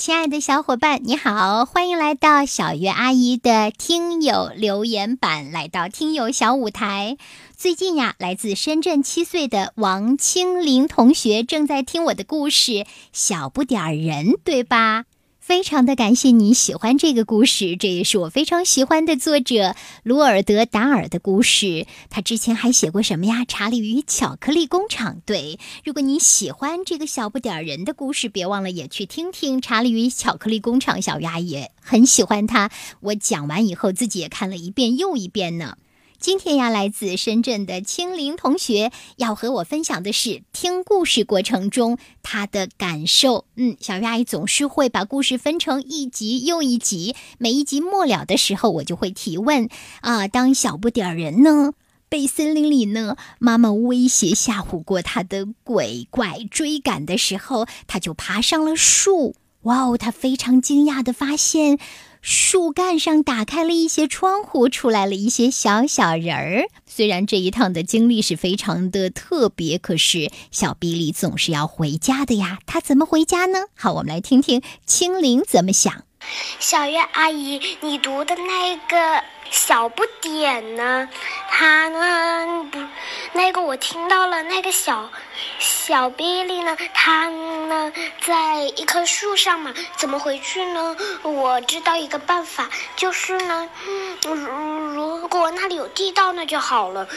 亲爱的小伙伴，你好，欢迎来到小月阿姨的听友留言版，来到听友小舞台。最近呀，来自深圳七岁的王清林同学正在听我的故事《小不点儿人》，对吧？非常的感谢你喜欢这个故事，这也是我非常喜欢的作者鲁尔德·达尔的故事。他之前还写过什么呀？《查理与巧克力工厂》。对，如果你喜欢这个小不点儿人的故事，别忘了也去听听《查理与巧克力工厂》。小丫也很喜欢他，我讲完以后自己也看了一遍又一遍呢。今天呀，来自深圳的青林同学要和我分享的是听故事过程中他的感受。嗯，小鱼阿姨总是会把故事分成一集又一集，每一集末了的时候，我就会提问啊，当小不点儿人呢被森林里呢妈妈威胁吓唬过他的鬼怪追赶的时候，他就爬上了树。哇哦，他非常惊讶的发现。树干上打开了一些窗户，出来了一些小小人儿。虽然这一趟的经历是非常的特别，可是小比利总是要回家的呀。他怎么回家呢？好，我们来听听青灵怎么想。小月阿姨，你读的那个小不点呢？他呢不，那个我听到了，那个小。小比利呢？他呢，在一棵树上嘛？怎么回去呢？我知道一个办法，就是呢，如如果那里有地道，那就好了。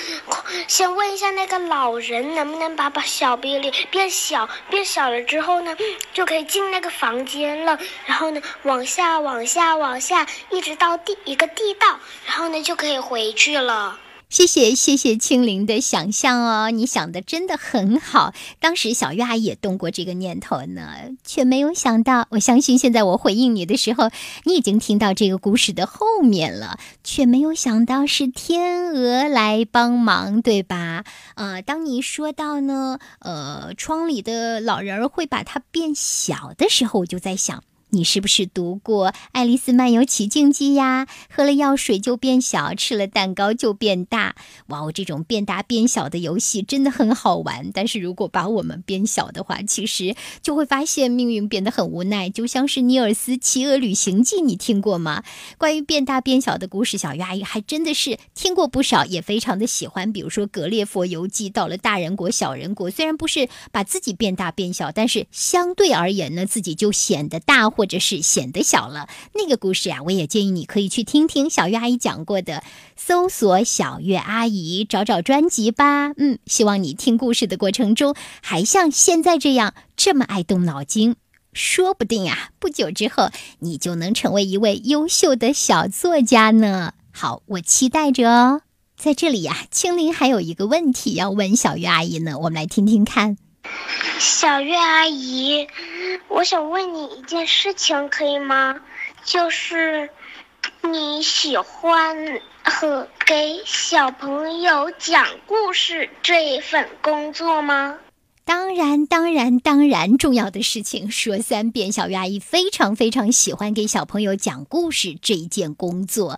先问一下那个老人，能不能把把小比利变小？变小了之后呢，就可以进那个房间了。然后呢，往下、往下、往下，一直到地一个地道，然后呢，就可以回去了。谢谢谢谢青灵的想象哦，你想的真的很好。当时小月阿姨也动过这个念头呢，却没有想到。我相信现在我回应你的时候，你已经听到这个故事的后面了，却没有想到是天鹅来帮忙，对吧？呃，当你说到呢，呃，窗里的老人儿会把它变小的时候，我就在想。你是不是读过《爱丽丝漫游奇境记》呀？喝了药水就变小，吃了蛋糕就变大。哇哦，这种变大变小的游戏真的很好玩。但是如果把我们变小的话，其实就会发现命运变得很无奈。就像是《尼尔斯骑鹅旅行记》，你听过吗？关于变大变小的故事，小鱼阿姨还真的是听过不少，也非常的喜欢。比如说《格列佛游记》，到了大人国、小人国，虽然不是把自己变大变小，但是相对而言呢，自己就显得大或。或者是显得小了，那个故事啊，我也建议你可以去听听小月阿姨讲过的，搜索小月阿姨找找专辑吧。嗯，希望你听故事的过程中还像现在这样这么爱动脑筋，说不定啊，不久之后你就能成为一位优秀的小作家呢。好，我期待着哦。在这里呀，青灵还有一个问题要问小月阿姨呢，我们来听听看。小月阿姨，我想问你一件事情，可以吗？就是你喜欢和给小朋友讲故事这一份工作吗？当然，当然，当然，重要的事情说三遍。小月阿姨非常非常喜欢给小朋友讲故事这一件工作。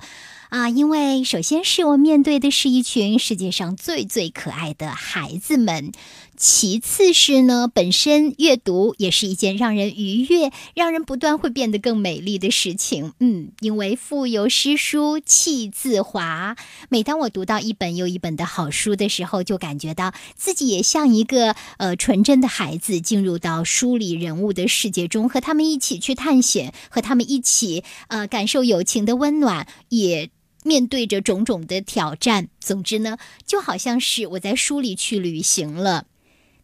啊，因为首先是我面对的是一群世界上最最可爱的孩子们，其次是呢，本身阅读也是一件让人愉悦、让人不断会变得更美丽的事情。嗯，因为腹有诗书气自华，每当我读到一本又一本的好书的时候，就感觉到自己也像一个呃纯真的孩子，进入到书里人物的世界中，和他们一起去探险，和他们一起呃感受友情的温暖，也。面对着种种的挑战，总之呢，就好像是我在书里去旅行了。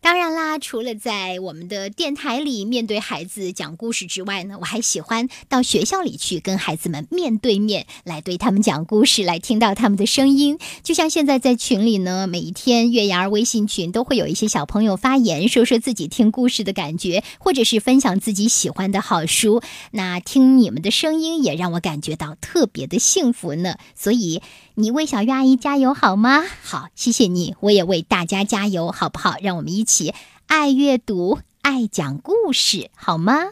当然啦，除了在我们的电台里面对孩子讲故事之外呢，我还喜欢到学校里去跟孩子们面对面来对他们讲故事，来听到他们的声音。就像现在在群里呢，每一天月牙儿微信群都会有一些小朋友发言，说说自己听故事的感觉，或者是分享自己喜欢的好书。那听你们的声音也让我感觉到特别的幸福呢。所以你为小月阿姨加油好吗？好，谢谢你，我也为大家加油，好不好？让我们一起。起爱阅读，爱讲故事，好吗？